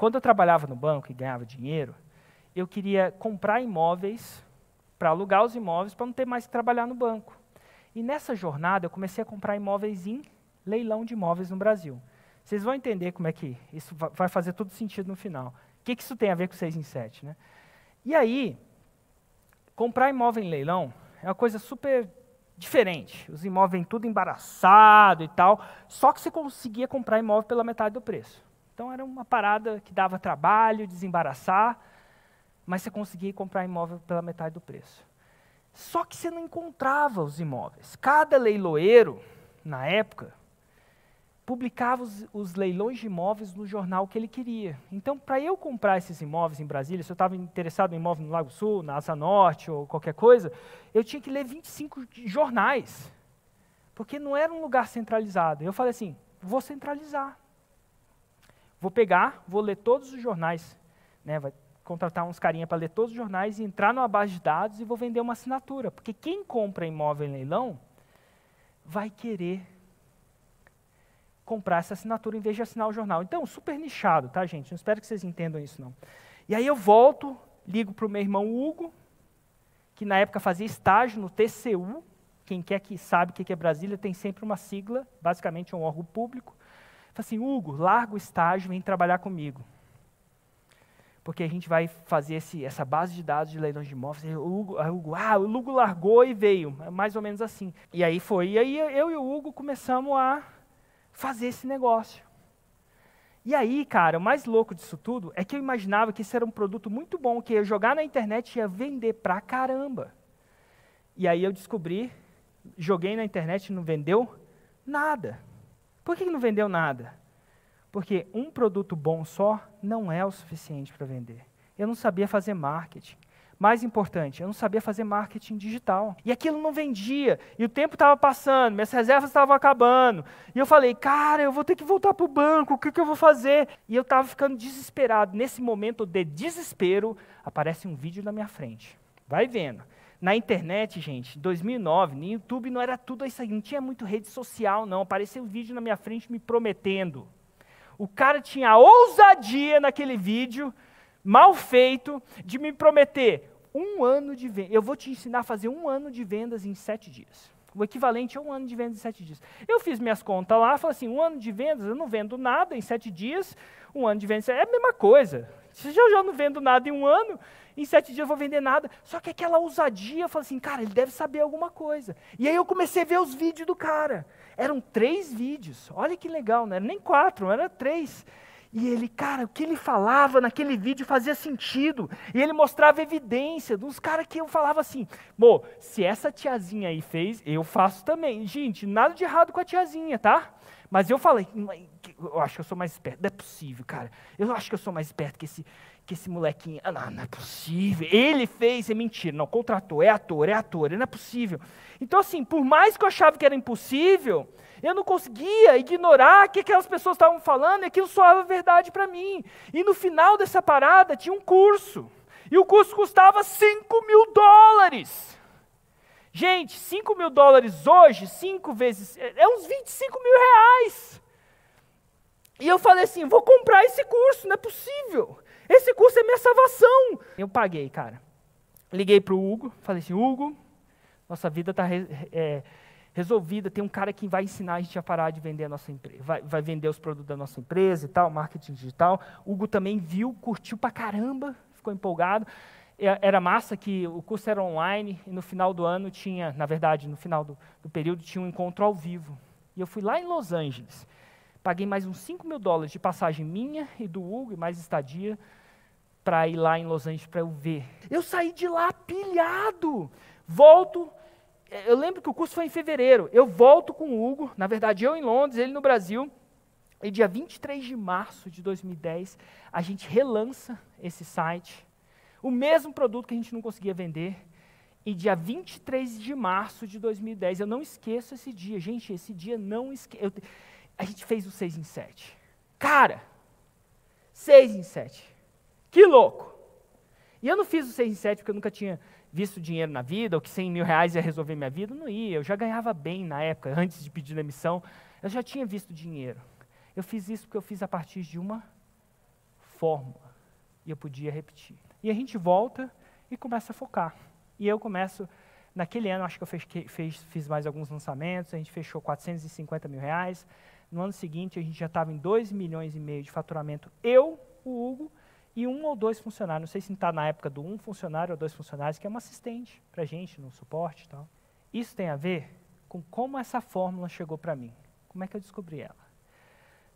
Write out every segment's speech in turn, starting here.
quando eu trabalhava no banco e ganhava dinheiro, eu queria comprar imóveis para alugar os imóveis para não ter mais que trabalhar no banco. E nessa jornada eu comecei a comprar imóveis em leilão de imóveis no Brasil. Vocês vão entender como é que isso vai fazer todo sentido no final. O que, que isso tem a ver com 6 em 7? Né? E aí, comprar imóvel em leilão é uma coisa super diferente. Os imóveis tudo embaraçado e tal, só que você conseguia comprar imóvel pela metade do preço. Então era uma parada que dava trabalho, desembaraçar, mas você conseguia comprar imóvel pela metade do preço. Só que você não encontrava os imóveis. Cada leiloeiro, na época, publicava os, os, leilões de imóveis no jornal que ele queria. Então, para eu comprar esses imóveis em Brasília, se eu estava interessado em imóvel no Lago Sul, na Asa Norte ou qualquer coisa, eu tinha que ler 25 jornais, porque não era um lugar centralizado. Eu falei assim, vou centralizar. Vou pegar, vou ler todos os jornais, né, vai contratar uns carinha para ler todos os jornais e entrar numa base de dados e vou vender uma assinatura. Porque quem compra imóvel em leilão vai querer comprar essa assinatura em vez de assinar o jornal. Então, super nichado, tá, gente? Não espero que vocês entendam isso, não. E aí eu volto, ligo para o meu irmão Hugo, que na época fazia estágio no TCU. Quem quer que sabe o que é Brasília tem sempre uma sigla, basicamente é um órgão público. Fala assim, Hugo, larga o estágio, vem trabalhar comigo. Porque a gente vai fazer esse, essa base de dados de leilões de imóveis. O Hugo, o Hugo, ah, o Hugo largou e veio. É mais ou menos assim. E aí foi. E aí eu e o Hugo começamos a fazer esse negócio. E aí, cara, o mais louco disso tudo é que eu imaginava que isso era um produto muito bom, que ia jogar na internet e ia vender pra caramba. E aí eu descobri, joguei na internet e não vendeu nada. Por que não vendeu nada? Porque um produto bom só não é o suficiente para vender. Eu não sabia fazer marketing. Mais importante, eu não sabia fazer marketing digital. E aquilo não vendia. E o tempo estava passando, minhas reservas estavam acabando. E eu falei, cara, eu vou ter que voltar para o banco, o que, que eu vou fazer? E eu estava ficando desesperado. Nesse momento de desespero, aparece um vídeo na minha frente. Vai vendo. Na internet, gente, 2009, no YouTube não era tudo isso aí, não tinha muito rede social, não. Apareceu um vídeo na minha frente me prometendo. O cara tinha a ousadia naquele vídeo, mal feito, de me prometer um ano de venda. Eu vou te ensinar a fazer um ano de vendas em sete dias. O equivalente a um ano de vendas em sete dias. Eu fiz minhas contas lá, falei assim, um ano de vendas, eu não vendo nada em sete dias, um ano de vendas é a mesma coisa. Se eu já não vendo nada em um ano, em sete dias eu vou vender nada. Só que aquela ousadia, eu falei assim, cara, ele deve saber alguma coisa. E aí eu comecei a ver os vídeos do cara. Eram três vídeos. Olha que legal, não era nem quatro, era três. E ele, cara, o que ele falava naquele vídeo fazia sentido. E ele mostrava evidência dos caras que eu falava assim: Bom, se essa tiazinha aí fez, eu faço também. Gente, nada de errado com a tiazinha, tá? Mas eu falei: Eu acho que eu sou mais esperto. Não é possível, cara. Eu acho que eu sou mais esperto que esse, que esse molequinho. Ah, não, não é possível. Ele fez, é mentira. Não, contratou, é ator, é ator, não é possível. Então, assim, por mais que eu achava que era impossível, eu não conseguia ignorar o que aquelas pessoas estavam falando e aquilo soava verdade para mim. E no final dessa parada tinha um curso. E o curso custava 5 mil dólares. Gente, 5 mil dólares hoje, 5 vezes, é, é uns 25 mil reais. E eu falei assim: vou comprar esse curso, não é possível. Esse curso é minha salvação. Eu paguei, cara. Liguei para o Hugo, falei assim: Hugo, nossa vida está é, resolvida, tem um cara que vai ensinar a gente a parar de vender a nossa empresa, vai, vai, vender os produtos da nossa empresa e tal, marketing digital. Hugo também viu, curtiu pra caramba, ficou empolgado. Era massa que o curso era online e no final do ano tinha, na verdade, no final do, do período tinha um encontro ao vivo. E eu fui lá em Los Angeles. Paguei mais uns 5 mil dólares de passagem minha e do Hugo, e mais estadia, para ir lá em Los Angeles para eu ver. Eu saí de lá pilhado. Volto, eu lembro que o curso foi em fevereiro. Eu volto com o Hugo, na verdade eu em Londres, ele no Brasil. E dia 23 de março de 2010, a gente relança esse site. O mesmo produto que a gente não conseguia vender. E dia 23 de março de 2010, eu não esqueço esse dia. Gente, esse dia não esqueço. A gente fez o 6 em 7. Cara, 6 em 7. Que louco! E eu não fiz o 6 em 7 porque eu nunca tinha visto dinheiro na vida, ou que 100 mil reais ia resolver minha vida, não ia. Eu já ganhava bem na época, antes de pedir demissão. Eu já tinha visto dinheiro. Eu fiz isso porque eu fiz a partir de uma fórmula. E eu podia repetir. E a gente volta e começa a focar. E eu começo, naquele ano, acho que eu fez, fez, fiz mais alguns lançamentos, a gente fechou 450 mil reais. No ano seguinte, a gente já estava em 2 milhões e meio de faturamento. Eu, o Hugo, e um ou dois funcionários. Não sei se está na época do um funcionário ou dois funcionários, que é uma assistente para a gente no suporte e tal. Isso tem a ver com como essa fórmula chegou para mim. Como é que eu descobri ela?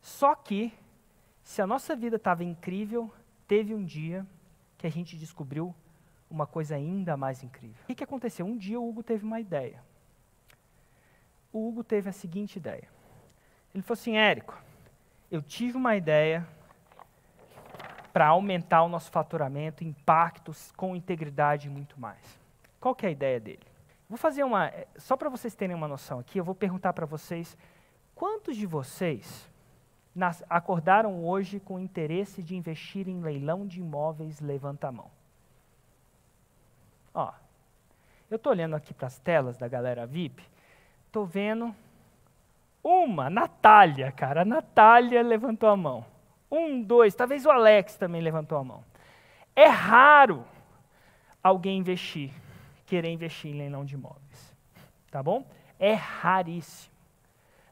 Só que, se a nossa vida estava incrível, teve um dia que a gente descobriu uma coisa ainda mais incrível. O que, aconteceu? Um dia o Hugo teve uma ideia. O Hugo teve a seguinte ideia. Ele falou assim, Érico, eu tive uma ideia para aumentar o nosso faturamento, impactos com integridade e muito mais. Qual que é a ideia dele? Vou fazer uma, eh, só para vocês terem uma noção aqui, eu vou perguntar para vocês, quantos de vocês nas, acordaram hoje com interesse de investir em leilão de imóveis? Levanta a mão. Ó, eu estou olhando aqui para as telas da galera VIP, estou vendo uma, Natália, cara, a Natália levantou a mão. Um, dois, talvez o Alex também levantou a mão. É raro alguém investir, querer investir em leilão de imóveis. Tá bom? É raríssimo.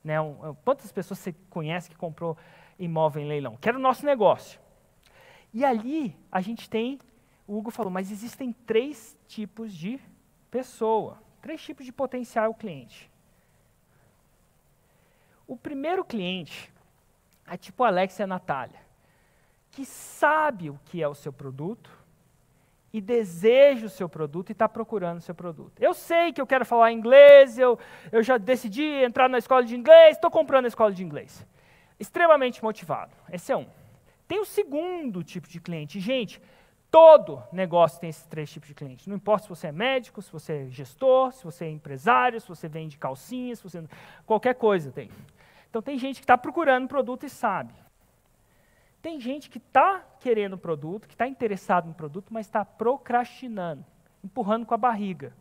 Né? Quantas pessoas você conhece que comprou imóvel em leilão? Que era o nosso negócio. E ali a gente tem, o Hugo falou, mas existem três tipos de pessoa, três tipos de potencial cliente. O primeiro cliente é tipo Alex e a Natália, que sabe o que é o seu produto e deseja o seu produto e está procurando o seu produto. Eu sei que eu quero falar inglês, eu, eu já decidi entrar na escola de inglês, estou comprando a escola de inglês. Extremamente motivado. Esse é um. Tem o segundo tipo de cliente. Gente, todo negócio tem esses três tipos de clientes. Não importa se você é médico, se você é gestor, se você é empresário, se você vende calcinhas, se você qualquer coisa tem. Então tem gente que está procurando produto e sabe. Tem gente que está querendo o produto, que está interessado no produto, mas está procrastinando, empurrando com a barriga.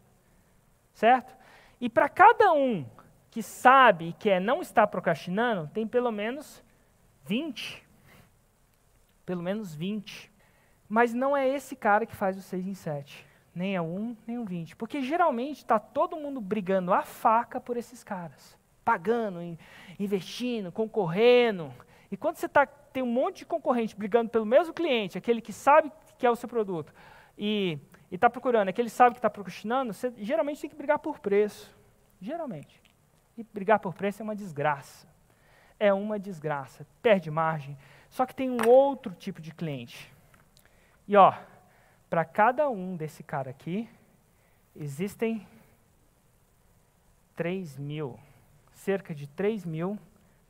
Certo? E para cada um que sabe e quer não estar procrastinando, tem pelo menos 20. Pelo menos 20. Mas não é esse cara que faz o 6 em 7. Nem é um, nem um 20. Porque geralmente está todo mundo brigando a faca por esses caras pagando, investindo, concorrendo. E quando você tá, tem um monte de concorrente brigando pelo mesmo cliente, aquele que sabe que é o seu produto, e está procurando, aquele que sabe que está procrastinando, você geralmente tem que brigar por preço. Geralmente. E brigar por preço é uma desgraça. É uma desgraça. Perde margem. Só que tem um outro tipo de cliente. E ó, para cada um desse cara aqui, existem 3 mil cerca de 3 mil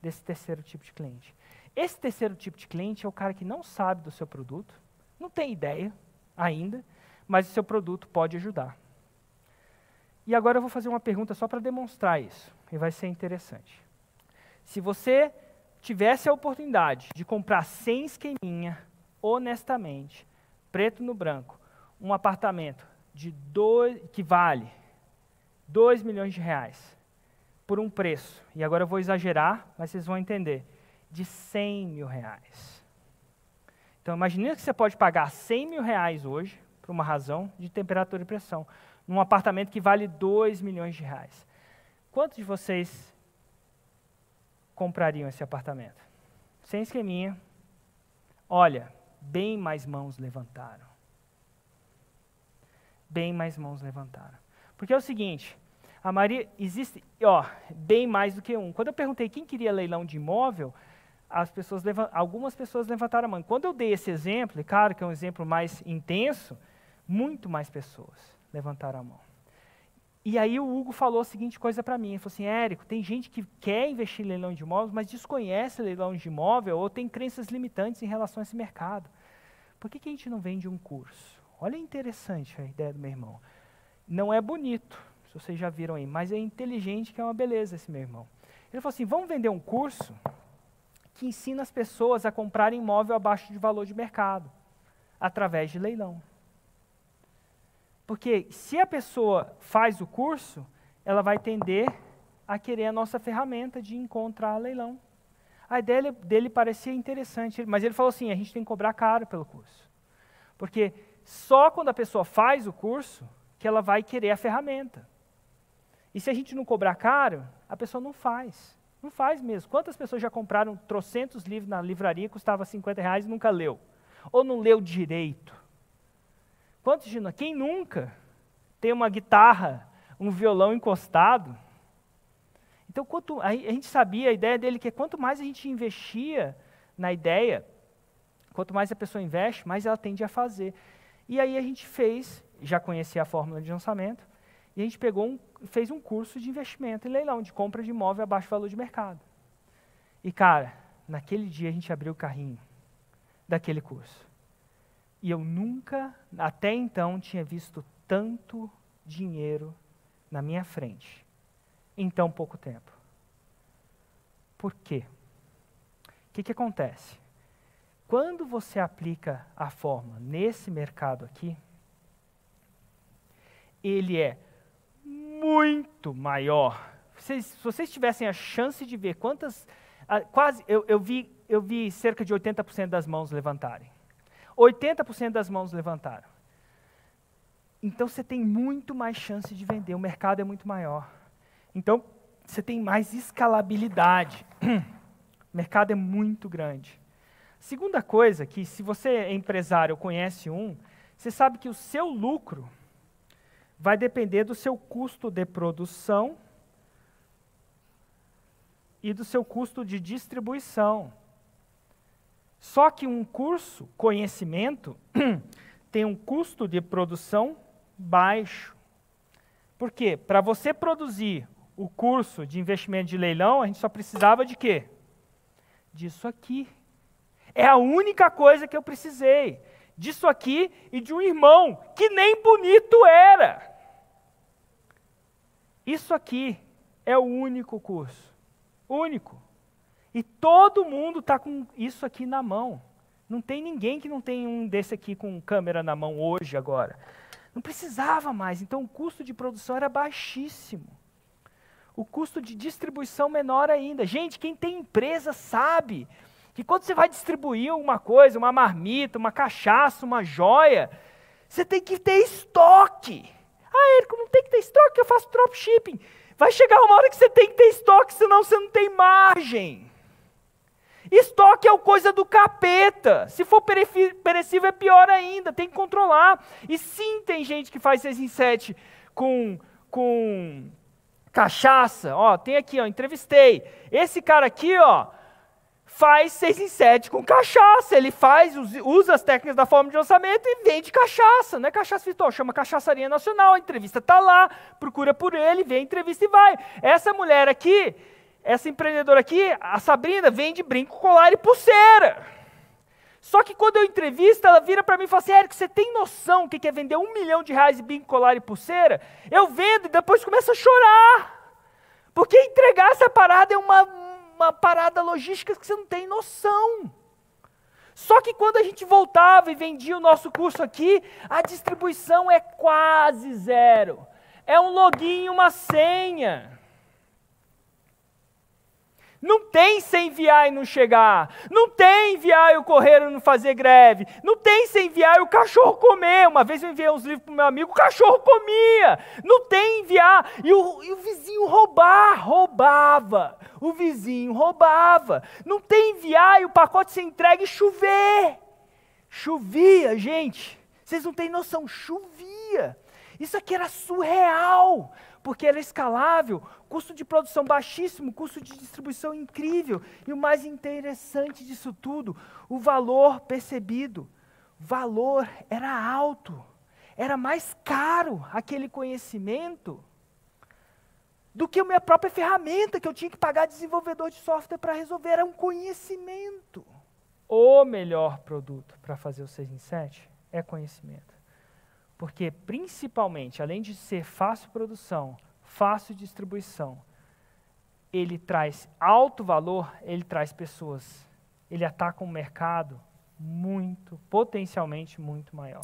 desse terceiro tipo de cliente. Esse terceiro tipo de cliente é o cara que não sabe do seu produto, não tem ideia ainda, mas o seu produto pode ajudar. E agora eu vou fazer uma pergunta só para demonstrar isso, e vai ser interessante. Se você tivesse a oportunidade de comprar sem esqueminha, honestamente, preto no branco, um apartamento de dois, que vale 2 milhões de reais, por um preço, e agora eu vou exagerar, mas vocês vão entender, de 100 mil reais. Então, imagine que você pode pagar 100 mil reais hoje, por uma razão de temperatura e pressão, num apartamento que vale 2 milhões de reais. Quantos de vocês comprariam esse apartamento? Sem esqueminha. Olha, bem mais mãos levantaram. Bem mais mãos levantaram. Porque é o seguinte, a Maria existe, ó, bem mais do que um. Quando eu perguntei quem queria leilão de imóvel, as pessoas algumas pessoas levantaram a mão. Quando eu dei esse exemplo, e claro que é um exemplo mais intenso, muito mais pessoas levantaram a mão. E aí o Hugo falou a seguinte coisa para mim, ele falou assim, Érico, tem gente que quer investir em leilão de imóveis, mas desconhece leilão de imóvel ou tem crenças limitantes em relação a esse mercado. Por que, que a gente não vende um curso? Olha interessante a ideia do meu irmão. Não é bonito, se vocês já viram aí, mas é inteligente que é uma beleza esse meu irmão. Ele falou assim: vamos vender um curso que ensina as pessoas a comprarem imóvel abaixo de valor de mercado, através de leilão. Porque se a pessoa faz o curso, ela vai tender a querer a nossa ferramenta de encontrar leilão. A ideia dele parecia interessante, mas ele falou assim: a gente tem que cobrar caro pelo curso. Porque só quando a pessoa faz o curso que ela vai querer a ferramenta. E se a gente não cobrar caro, a pessoa não faz. Não faz mesmo. Quantas pessoas já compraram trocentos livros na livraria, custava 50 reais e nunca leu? Ou não leu direito? Quantos de nós? Quem nunca tem uma guitarra, um violão encostado? Então, quanto, a, gente sabia, a ideia dele que é quanto mais a gente investia na ideia, quanto mais a pessoa investe, mais ela tende a fazer. E aí a gente fez, já conhecia a fórmula de lançamento, e a gente pegou um, fez um curso de investimento em leilão, de compra de imóvel a baixo valor de mercado. E, cara, naquele dia a gente abriu o carrinho daquele curso. E eu nunca, até então, tinha visto tanto dinheiro na minha frente em tão pouco tempo. Por quê? O que, que acontece? Quando você aplica a fórmula nesse mercado aqui, ele é muito maior. Vocês, se vocês tivessem a chance de ver quantas. quase, eu, eu, vi, eu vi cerca de 80% das mãos levantarem. 80% das mãos levantaram. Então você tem muito mais chance de vender, o mercado é muito maior. Então você tem mais escalabilidade. o mercado é muito grande. Segunda coisa, que se você é empresário ou conhece um, você sabe que o seu lucro vai depender do seu custo de produção e do seu custo de distribuição. Só que um curso, conhecimento, tem um custo de produção baixo. Por quê? Para você produzir o curso de investimento de leilão, a gente só precisava de quê? Disso aqui. É a única coisa que eu precisei. Disso aqui e de um irmão que nem bonito era. Isso aqui é o único curso. Único. E todo mundo está com isso aqui na mão. Não tem ninguém que não tem um desse aqui com câmera na mão hoje, agora. Não precisava mais. Então o custo de produção era baixíssimo. O custo de distribuição menor ainda. Gente, quem tem empresa sabe que quando você vai distribuir uma coisa, uma marmita, uma cachaça, uma joia, você tem que ter estoque. Ah, Érico, não tem estoque, eu faço dropshipping. Vai chegar uma hora que você tem que ter estoque, senão você não tem margem. Estoque é o coisa do capeta. Se for perecível, é pior ainda, tem que controlar. E sim, tem gente que faz 6 em 7 com, com cachaça. Ó, tem aqui, ó, entrevistei. Esse cara aqui, ó, faz 6 em 7 com cachaça. Ele faz, usa as técnicas da forma de lançamento e vende cachaça. Não é cachaça virtual, chama Cachaçaria Nacional. A entrevista está lá, procura por ele, vê a entrevista e vai. Essa mulher aqui, essa empreendedora aqui, a Sabrina, vende brinco, colar e pulseira. Só que quando eu entrevisto, ela vira para mim e fala assim: Érico, você tem noção que quer vender um milhão de reais de brinco, colar e pulseira? Eu vendo e depois começo a chorar. Porque entregar essa parada é uma, uma parada logística que você não tem noção. Só que quando a gente voltava e vendia o nosso curso aqui, a distribuição é quase zero. É um login e uma senha. Não tem sem enviar e não chegar. Não tem enviar e o correio não fazer greve. Não tem sem enviar e o cachorro comer. Uma vez eu enviei uns livros para meu amigo, o cachorro comia. Não tem enviar e o, e o vizinho roubar. Roubava. O vizinho roubava. Não tem enviar e o pacote ser entregue e chover. Chovia, gente. Vocês não têm noção, chovia. Isso aqui era surreal porque era escalável, custo de produção baixíssimo, custo de distribuição incrível. E o mais interessante disso tudo, o valor percebido. Valor era alto, era mais caro aquele conhecimento do que a minha própria ferramenta que eu tinha que pagar desenvolvedor de software para resolver. Era um conhecimento. O melhor produto para fazer o 6 em 7 é conhecimento. Porque, principalmente, além de ser fácil produção, fácil distribuição, ele traz alto valor, ele traz pessoas. Ele ataca um mercado muito, potencialmente muito maior.